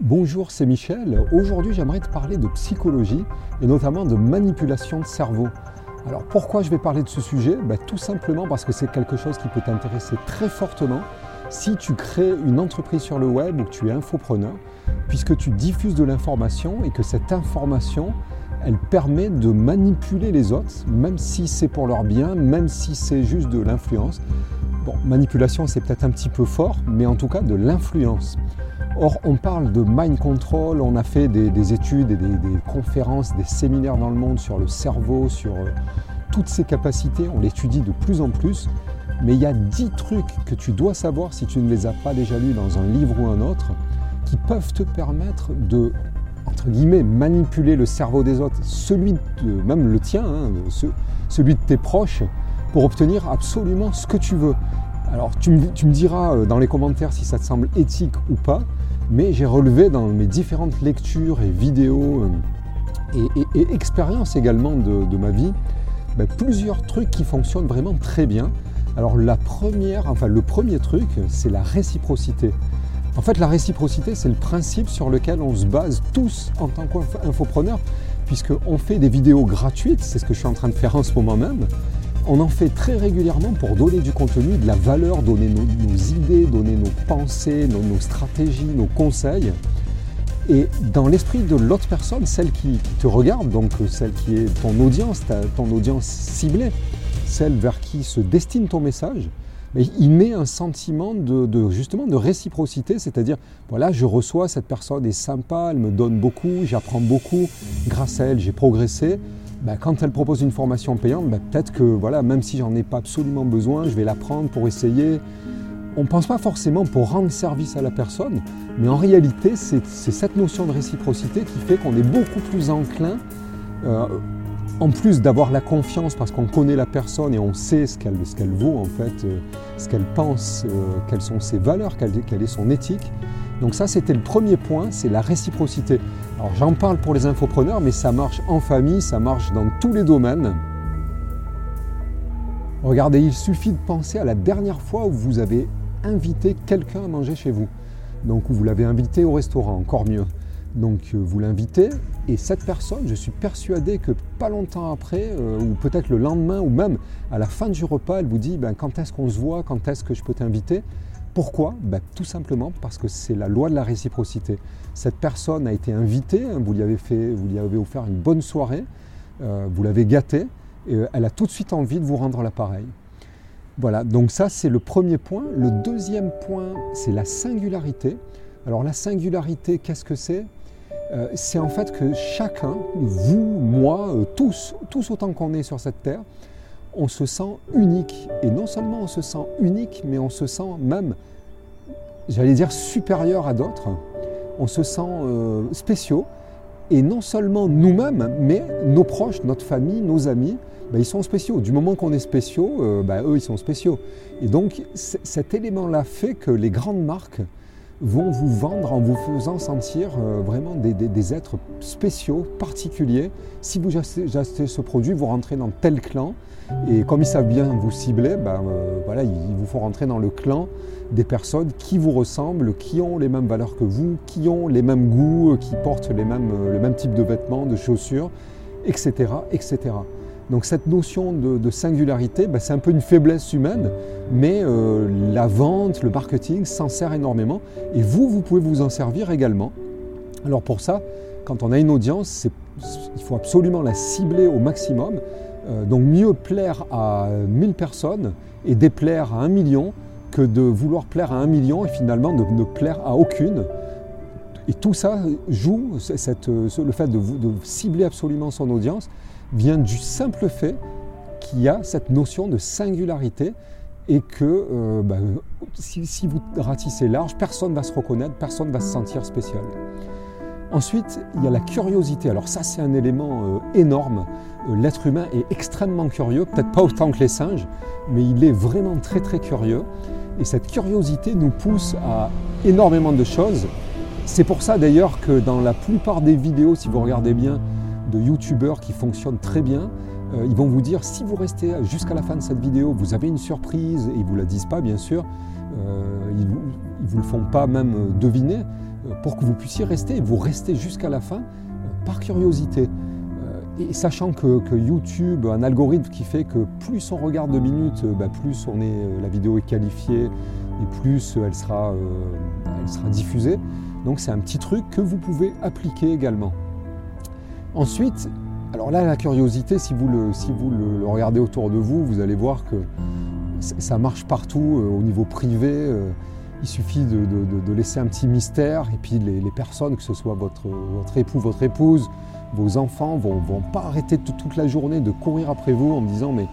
Bonjour, c'est Michel. Aujourd'hui, j'aimerais te parler de psychologie et notamment de manipulation de cerveau. Alors pourquoi je vais parler de ce sujet? Ben, Tout simplement parce que c'est quelque chose qui peut t'intéresser très fortement si tu crées une entreprise sur le web ou que tu es infopreneur, puisque tu diffuses de l'information et que cette information, elle permet de manipuler les autres, même si c'est pour leur bien, même si c'est juste de l'influence. Bon, manipulation, c'est peut-être un petit peu fort, mais en tout cas de l'influence. Or, on parle de mind control, on a fait des, études et des, conférences, des séminaires dans le monde sur le cerveau, sur euh, toutes ces capacités, on l'étudie de plus en plus. Mais il y a dix trucs que tu dois savoir si tu ne les as pas déjà lus dans un livre ou un autre, qui peuvent te permettre de, entre guillemets, manipuler le cerveau des autres, celui même le tien, hein, celui de tes proches, pour obtenir absolument ce que tu veux. Alors tu me, diras euh, dans les commentaires si ça te semble éthique ou pas, mais j'ai relevé dans mes différentes lectures et vidéos euh, et, expériences également de, ma vie ben, plusieurs trucs qui fonctionnent vraiment très bien. Alors la première, enfin le premier truc, c'est la réciprocité. En fait, la réciprocité, c'est le principe sur lequel on se base tous en tant qu'infopreneurs, puisqu'on fait des vidéos gratuites, c'est ce que je suis en train de faire en ce moment même, on en fait très régulièrement pour donner du contenu, de la valeur, donner nos, idées, donner nos pensées, nos, stratégies, nos conseils. Et dans l'esprit de l'autre personne, celle qui, te regarde, donc celle qui est ton audience, ton audience ciblée, celle vers qui se destine ton message, il met un sentiment de, justement de réciprocité, c'est-à-dire voilà, je reçois cette personne est sympa, elle me donne beaucoup, j'apprends beaucoup, grâce à elle j'ai progressé. Bah, quand elle propose une formation payante, bah, peut-être que voilà, même si j'en ai pas absolument besoin, je vais la prendre pour essayer. On ne pense pas forcément pour rendre service à la personne, mais en réalité, c'est cette notion de réciprocité qui fait qu'on est beaucoup plus enclin, euh, en plus d'avoir la confiance parce qu'on connaît la personne et on sait ce qu'elle vaut en fait, euh, ce qu'elle pense, euh, quelles sont ses valeurs, quelle est son éthique, donc ça, c'était le premier point, c'est la réciprocité. Alors j'en parle pour les infopreneurs, mais ça marche en famille, ça marche dans tous les domaines. Regardez, il suffit de penser à la dernière fois où vous avez invité quelqu'un à manger chez vous. Donc où vous l'avez invité au restaurant, encore mieux. Donc euh, vous l'invitez et cette personne, je suis persuadé que pas longtemps après, euh, ou peut-être le lendemain, ou même à la fin du repas, elle vous dit ben, quand est-ce qu'on se voit, quand est-ce que je peux t'inviter? Pourquoi ben, Tout simplement parce que c'est la loi de la réciprocité. Cette personne a été invitée, hein, vous, lui avez fait, vous lui avez offert une bonne soirée, euh, vous l'avez gâtée, et euh, elle a tout de suite envie de vous rendre l'appareil. Voilà, donc ça c'est le premier point. Le deuxième point, c'est la singularité. Alors la singularité, qu'est-ce que c'est? Euh, C'est en fait que chacun, vous, moi, tous, tous autant qu'on est sur cette terre, on se sent unique. Et non seulement on se sent unique, mais on se sent même, j'allais dire, supérieur à d'autres. On se sent euh, spéciaux. Et non seulement nous-mêmes, mais nos proches, notre famille, nos amis, ben, ils sont spéciaux. Du moment qu'on est spéciaux, euh, ben, eux, ils sont spéciaux. Et donc, cet élément-là fait que les grandes marques vont vous vendre en vous faisant sentir euh, vraiment des, êtres spéciaux, particuliers. Si vous achetez, ce produit, vous rentrez dans tel clan. Et comme ils savent bien vous cibler, ben, euh, voilà, ils vous font rentrer dans le clan des personnes qui vous ressemblent, qui ont les mêmes valeurs que vous, qui ont les mêmes goûts, euh, qui portent les mêmes, le même type de vêtements, de chaussures, etc. etc. Donc cette notion de, singularité, ben, c'est un peu une faiblesse humaine, mais euh, la vente, le marketing s'en sert énormément. Et vous, vous pouvez vous en servir également. Alors pour ça, quand on a une audience, il faut absolument la cibler au maximum. Euh, donc mieux plaire à 1000 personnes et déplaire à un million que de vouloir plaire à un million et finalement de ne plaire à aucune. Et tout ça joue, le fait de cibler absolument son audience, vient du simple fait qu'il y a cette notion de singularité et que euh, bah, si, vous ratissez large, personne ne va se reconnaître, personne ne va se sentir spécial. Ensuite, il y a la curiosité. Alors ça, c'est un élément euh, énorme. Euh, l'être humain est extrêmement curieux, peut-être pas autant que les singes, mais il est vraiment très très curieux. Et cette curiosité nous pousse à énormément de choses. C'est pour ça d'ailleurs que dans la plupart des vidéos, si vous regardez bien, de youtubeurs qui fonctionnent très bien. Euh, ils vont vous dire si vous restez jusqu'à la fin de cette vidéo, vous avez une surprise, et ils ne vous la disent pas bien sûr, euh, ils ne vous, le font pas même deviner. pour que vous puissiez rester vous restez jusqu'à la fin par curiosité. Et sachant que, YouTube a un algorithme qui fait que plus on regarde de minutes, bah, plus on est, la vidéo est qualifiée et plus elle sera, elle sera diffusée. Donc c'est un petit truc que vous pouvez appliquer également. Ensuite, alors là, la curiosité, si vous le, si vous le, regardez autour de vous, vous allez voir que ça marche partout euh, au niveau privé. Euh, il suffit de, laisser un petit mystère et puis les, personnes, que ce soit votre, votre, époux, votre épouse, vos enfants, vont, vont pas arrêter toute la journée de courir après vous en me disant mais,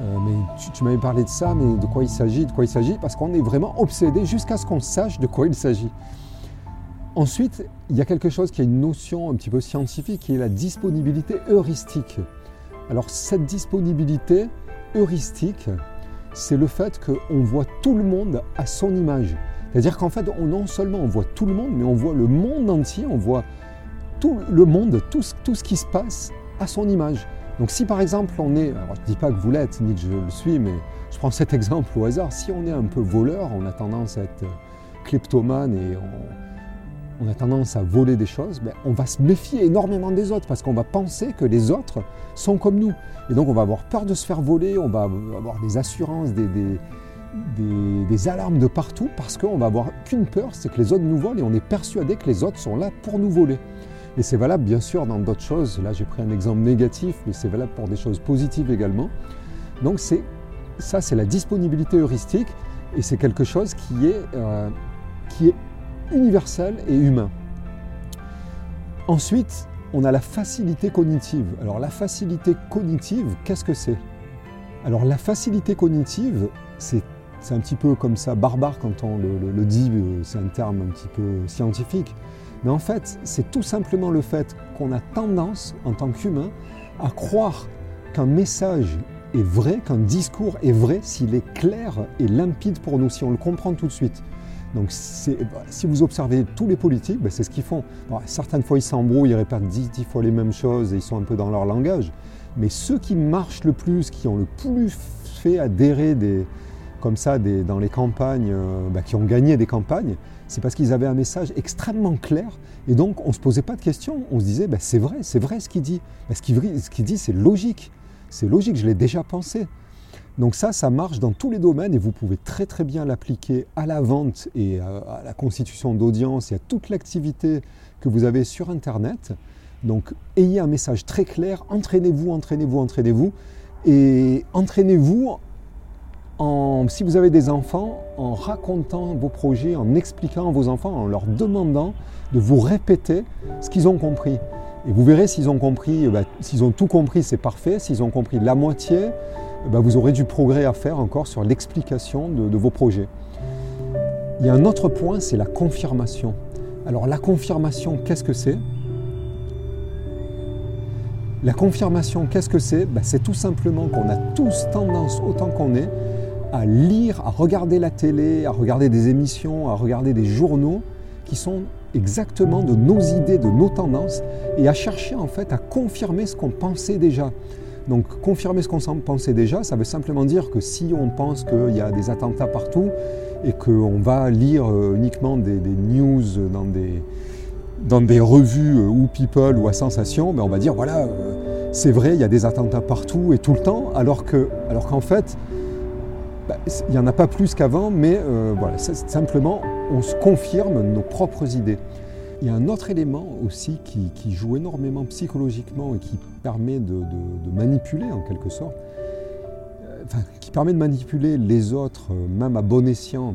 euh, mais tu, tu m'avais parlé de ça, mais de quoi il s'agit, de quoi il s'agit, parce qu'on est vraiment obsédé jusqu'à ce qu'on sache de quoi il s'agit. Ensuite, il y a quelque chose qui a une notion un petit peu scientifique qui est la disponibilité heuristique. Alors cette disponibilité heuristique, c'est le fait qu'on voit tout le monde à son image. C'est-à-dire qu'en fait, on, non seulement on voit tout le monde, mais on voit le monde entier, on voit tout le monde, tout, tout ce qui se passe à son image. Donc si par exemple on est, alors je ne dis pas que vous l'êtes, ni que je le suis, mais je prends cet exemple au hasard, si on est un peu voleur, on a tendance à être kleptomane et on, on a tendance à voler des choses, ben, on va se méfier énormément des autres parce qu'on va penser que les autres sont comme nous. Et donc on va avoir peur de se faire voler, on va avoir des assurances, des, alarmes de partout parce qu'on va avoir qu'une peur, c'est que les autres nous volent et on est persuadé que les autres sont là pour nous voler. Et c'est valable bien sûr dans d'autres choses. Là j'ai pris un exemple négatif, mais c'est valable pour des choses positives également. Donc c'est ça, c'est la disponibilité heuristique et c'est quelque chose qui est, euh, qui est universel et humain. Ensuite, on a la facilité cognitive. Alors la facilité cognitive, qu'est-ce que c'est? Alors la facilité cognitive, c'est un petit peu comme ça barbare quand on le, dit, euh, c'est un terme un petit peu scientifique. Mais en fait, c'est tout simplement le fait qu'on a tendance, en tant qu'humain, à croire qu'un message est vrai, qu'un discours est vrai s'il est clair et limpide pour nous, si on le comprend tout de suite. Donc si vous observez tous les politiques, bah, c'est ce qu'ils font. certaines fois ils s'embrouillent, ils répètent dix, fois les mêmes choses et ils sont un peu dans leur langage. Mais ceux qui marchent le plus, qui ont le plus fait adhérer des, comme ça dans les campagnes, euh, bah, qui ont gagné des campagnes, c'est parce qu'ils avaient un message extrêmement clair. Et donc on ne se posait pas de questions. On se disait, c'est vrai, c'est vrai ce qu'il dit. ce qu'il dit, c'est logique. C'est logique, je l'ai déjà pensé. Donc ça, ça marche dans tous les domaines et vous pouvez très très bien l'appliquer à la vente et à, la constitution d'audience et à toute l'activité que vous avez sur Internet. Donc ayez un message très clair, entraînez-vous, entraînez-vous, entraînez-vous et entraînez-vous en, si vous avez des enfants, en racontant vos projets, en expliquant à vos enfants, en leur demandant de vous répéter ce qu'ils ont compris. Et vous verrez s'ils ont compris, bah, s'ils ont tout compris, c'est parfait. S'ils ont compris la moitié, eh ben, vous aurez du progrès à faire encore sur l'explication de, vos projets. Il y a un autre point, c'est la confirmation. Alors la confirmation, qu'est-ce que c'est? La confirmation, qu'est-ce que c'est? Ben, C'est tout simplement qu'on a tous tendance, autant qu'on est, à lire, à regarder la télé, à regarder des émissions, à regarder des journaux qui sont exactement de nos idées, de nos tendances, et à chercher en fait à confirmer ce qu'on pensait déjà. Donc confirmer ce qu'on pensait déjà, ça veut simplement dire que si on pense qu'il y a des attentats partout et qu'on va lire euh, uniquement des, news dans des, revues euh, ou People ou à Sensation, ben on va dire voilà, euh, c'est vrai, il y a des attentats partout et tout le temps, alors qu'en fait, ben, il n'y en a pas plus qu'avant, mais voilà, simplement on se confirme nos propres idées. Il y a un autre élément aussi qui, joue énormément psychologiquement et qui permet de, manipuler en quelque sorte, euh, qui permet de manipuler les autres, euh, même à bon escient,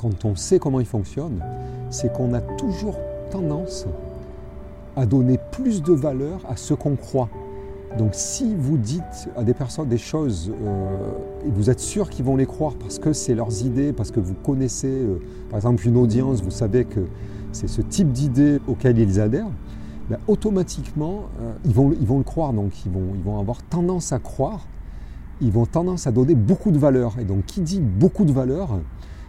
quand on sait comment ils fonctionnent, c'est qu'on a toujours tendance à donner plus de valeur à ce qu'on croit. Donc si vous dites à des personnes des choses euh, et vous êtes sûr qu'ils vont les croire parce que c'est leurs idées, parce que vous connaissez par exemple une audience, vous savez que c'est ce type d'idées auxquelles ils adhèrent, ben, automatiquement, euh, ils, vont, ils vont le croire. Donc, ils vont, ils vont avoir tendance à croire, ils vont tendance à donner beaucoup de valeur. Et donc, qui dit beaucoup de valeur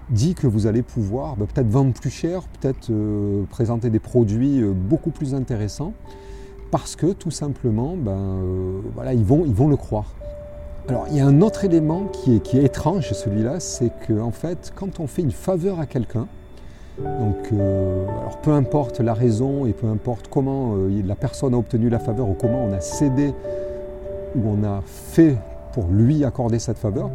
dit que vous allez pouvoir ben, peut-être vendre plus cher, peut-être euh, présenter des produits euh, beaucoup plus intéressants, parce que tout simplement, ben, voilà, ils, vont, ils vont le croire. Alors, il y a un autre élément qui est, qui est étrange, celui-là, c'est qu'en en fait, quand on fait une faveur à quelqu'un, Donc, euh, alors peu importe la raison et peu importe comment euh, la personne a obtenu la faveur ou comment on a cédé ou on a fait pour lui accorder cette faveur,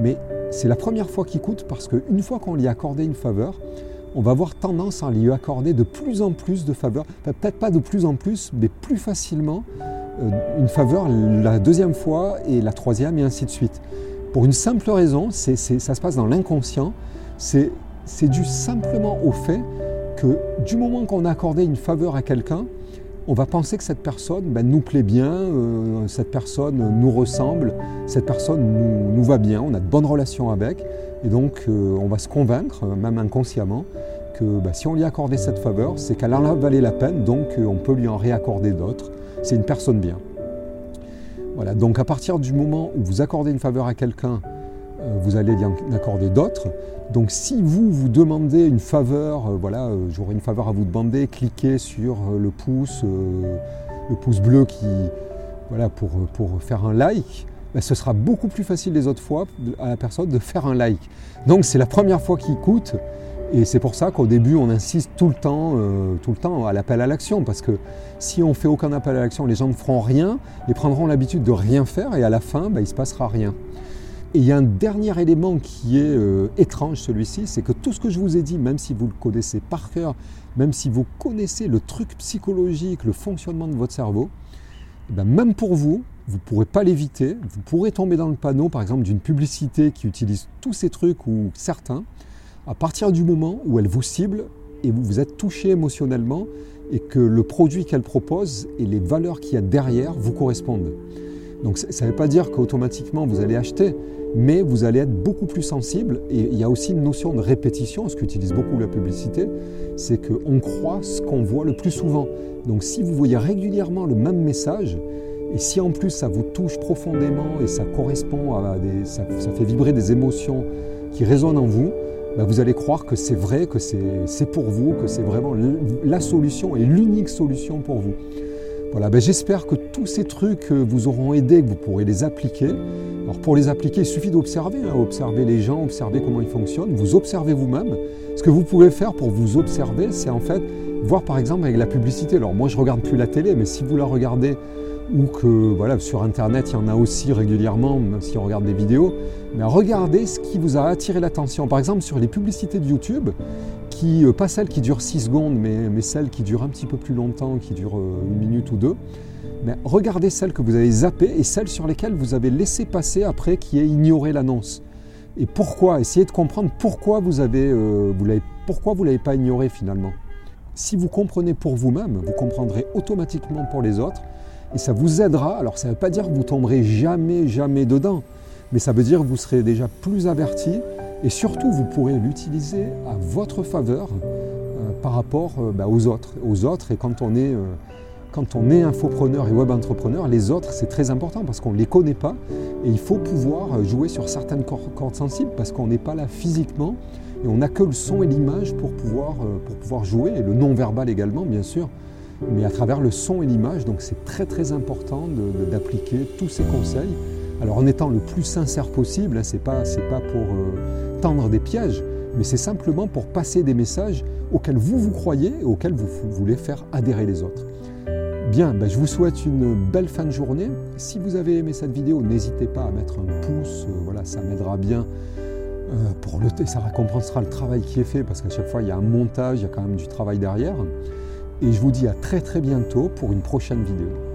mais c'est la première fois qu'il coûte parce qu'une fois qu'on lui a accordé une faveur, on va avoir tendance à lui accorder de plus en plus de faveurs, peut-être pas de plus en plus, mais plus facilement euh, une faveur la deuxième fois et la troisième et ainsi de suite. Pour une simple raison, ça se passe dans l'inconscient, c'est dû simplement au fait que du moment qu'on a accordé une faveur à quelqu'un, on va penser que cette personne ben, nous plaît bien, euh, cette personne nous ressemble, cette personne nous, va bien, on a de bonnes relations avec, et donc euh, on va se convaincre, même inconsciemment, que ben, si on lui a accordé cette faveur, c'est qu'elle en a valé la peine, donc euh, on peut lui en réaccorder d'autres. C'est une personne bien. Voilà, donc à partir du moment où vous accordez une faveur à quelqu'un, vous allez lui en accorder d'autres. Donc si vous vous demandez une faveur, euh, voilà, euh, j'aurais une faveur à vous demander, cliquez sur euh, le pouce, le pouce bleu qui, voilà, pour, pour faire un like. Ben, ce sera beaucoup plus facile les autres fois à la personne de faire un like. Donc c'est la première fois qu'il coûte. Et c'est pour ça qu'au début, on insiste tout le temps, tout le temps à l'appel à l'action. Parce que si on fait aucun appel à l'action, les gens ne feront rien et prendront l'habitude de rien faire. Et à la fin, ben, il se passera rien. Et il y a un dernier élément qui est euh, étrange, celui-ci, c'est que tout ce que je vous ai dit, même si vous le connaissez par cœur, même si vous connaissez le truc psychologique, le fonctionnement de votre cerveau, eh ben, même pour vous, vous ne pourrez pas l'éviter. Vous pourrez tomber dans le panneau, par exemple, d'une publicité qui utilise tous ces trucs ou certains, à partir du moment où elle vous cible et vous vous êtes touché émotionnellement et que le produit qu'elle propose et les valeurs qu'il y a derrière vous correspondent. Donc ça ne veut pas dire qu'automatiquement vous allez acheter, mais vous allez être beaucoup plus sensible. Et il y a aussi une notion de répétition, ce qu'utilise beaucoup la publicité, c'est qu'on croit ce qu'on voit le plus souvent. Donc si vous voyez régulièrement le même message, et si en plus ça vous touche profondément et ça correspond à des, ça, fait vibrer des émotions qui résonnent en vous, bah, vous allez croire que c'est vrai, que c'est pour vous, que c'est vraiment la solution et l'unique solution pour vous. Voilà, ben j'espère que tous ces trucs euh, vous auront aidé, que vous pourrez les appliquer. Alors pour les appliquer, il suffit d'observer, hein, observer les gens, observer comment ils fonctionnent, vous observez vous-même. Ce que vous pouvez faire pour vous observer, c'est en fait voir par exemple avec la publicité. Alors moi je regarde plus la télé, mais si vous la regardez ou que voilà, sur Internet, il y en a aussi régulièrement, même si on regarde des vidéos. Mais regardez ce qui vous a attiré l'attention. Par exemple, sur les publicités de YouTube, euh, pas celles qui durent 6 secondes, mais, mais, celles qui durent un petit peu plus longtemps, qui durent euh, une minute ou deux. Mais regardez celles que vous avez zappées et celles sur lesquelles vous avez laissé passer après qui est ignoré l'annonce. Et pourquoi? Essayez de comprendre pourquoi vous avez, euh, vous pourquoi vous l'avez pas ignoré finalement. Si vous comprenez pour vous-même, vous comprendrez automatiquement pour les autres et ça vous aidera. Alors ça ne veut pas dire que vous tomberez jamais, jamais dedans, mais ça veut dire que vous serez déjà plus averti et surtout vous pourrez l'utiliser à votre faveur euh, par rapport euh, bah, aux autres. Aux autres et quand on est, euh, quand on est infopreneur et web entrepreneur, les autres c'est très important parce qu'on ne les connaît pas et il faut pouvoir jouer sur certaines cordes sensibles parce qu'on n'est pas là physiquement et on n'a que le son et l'image pour pouvoir, pour pouvoir jouer et le non-verbal également bien sûr mais à travers le son et l'image. Donc c'est très très important d'appliquer tous ces conseils. Alors en étant le plus sincère possible, hein, ce n'est pas, pas pour euh, tendre des pièges, mais c'est simplement pour passer des messages auxquels vous vous croyez et auxquels vous, voulez faire adhérer les autres. Bien, ben, je vous souhaite une belle fin de journée. Si vous avez aimé cette vidéo, n'hésitez pas à mettre un pouce, euh, voilà, ça m'aidera bien. Euh, pour le, ça récompensera le travail qui est fait parce qu'à chaque fois il y a un montage, il y a quand même du travail derrière. Et je vous dis à très très bientôt pour une prochaine vidéo.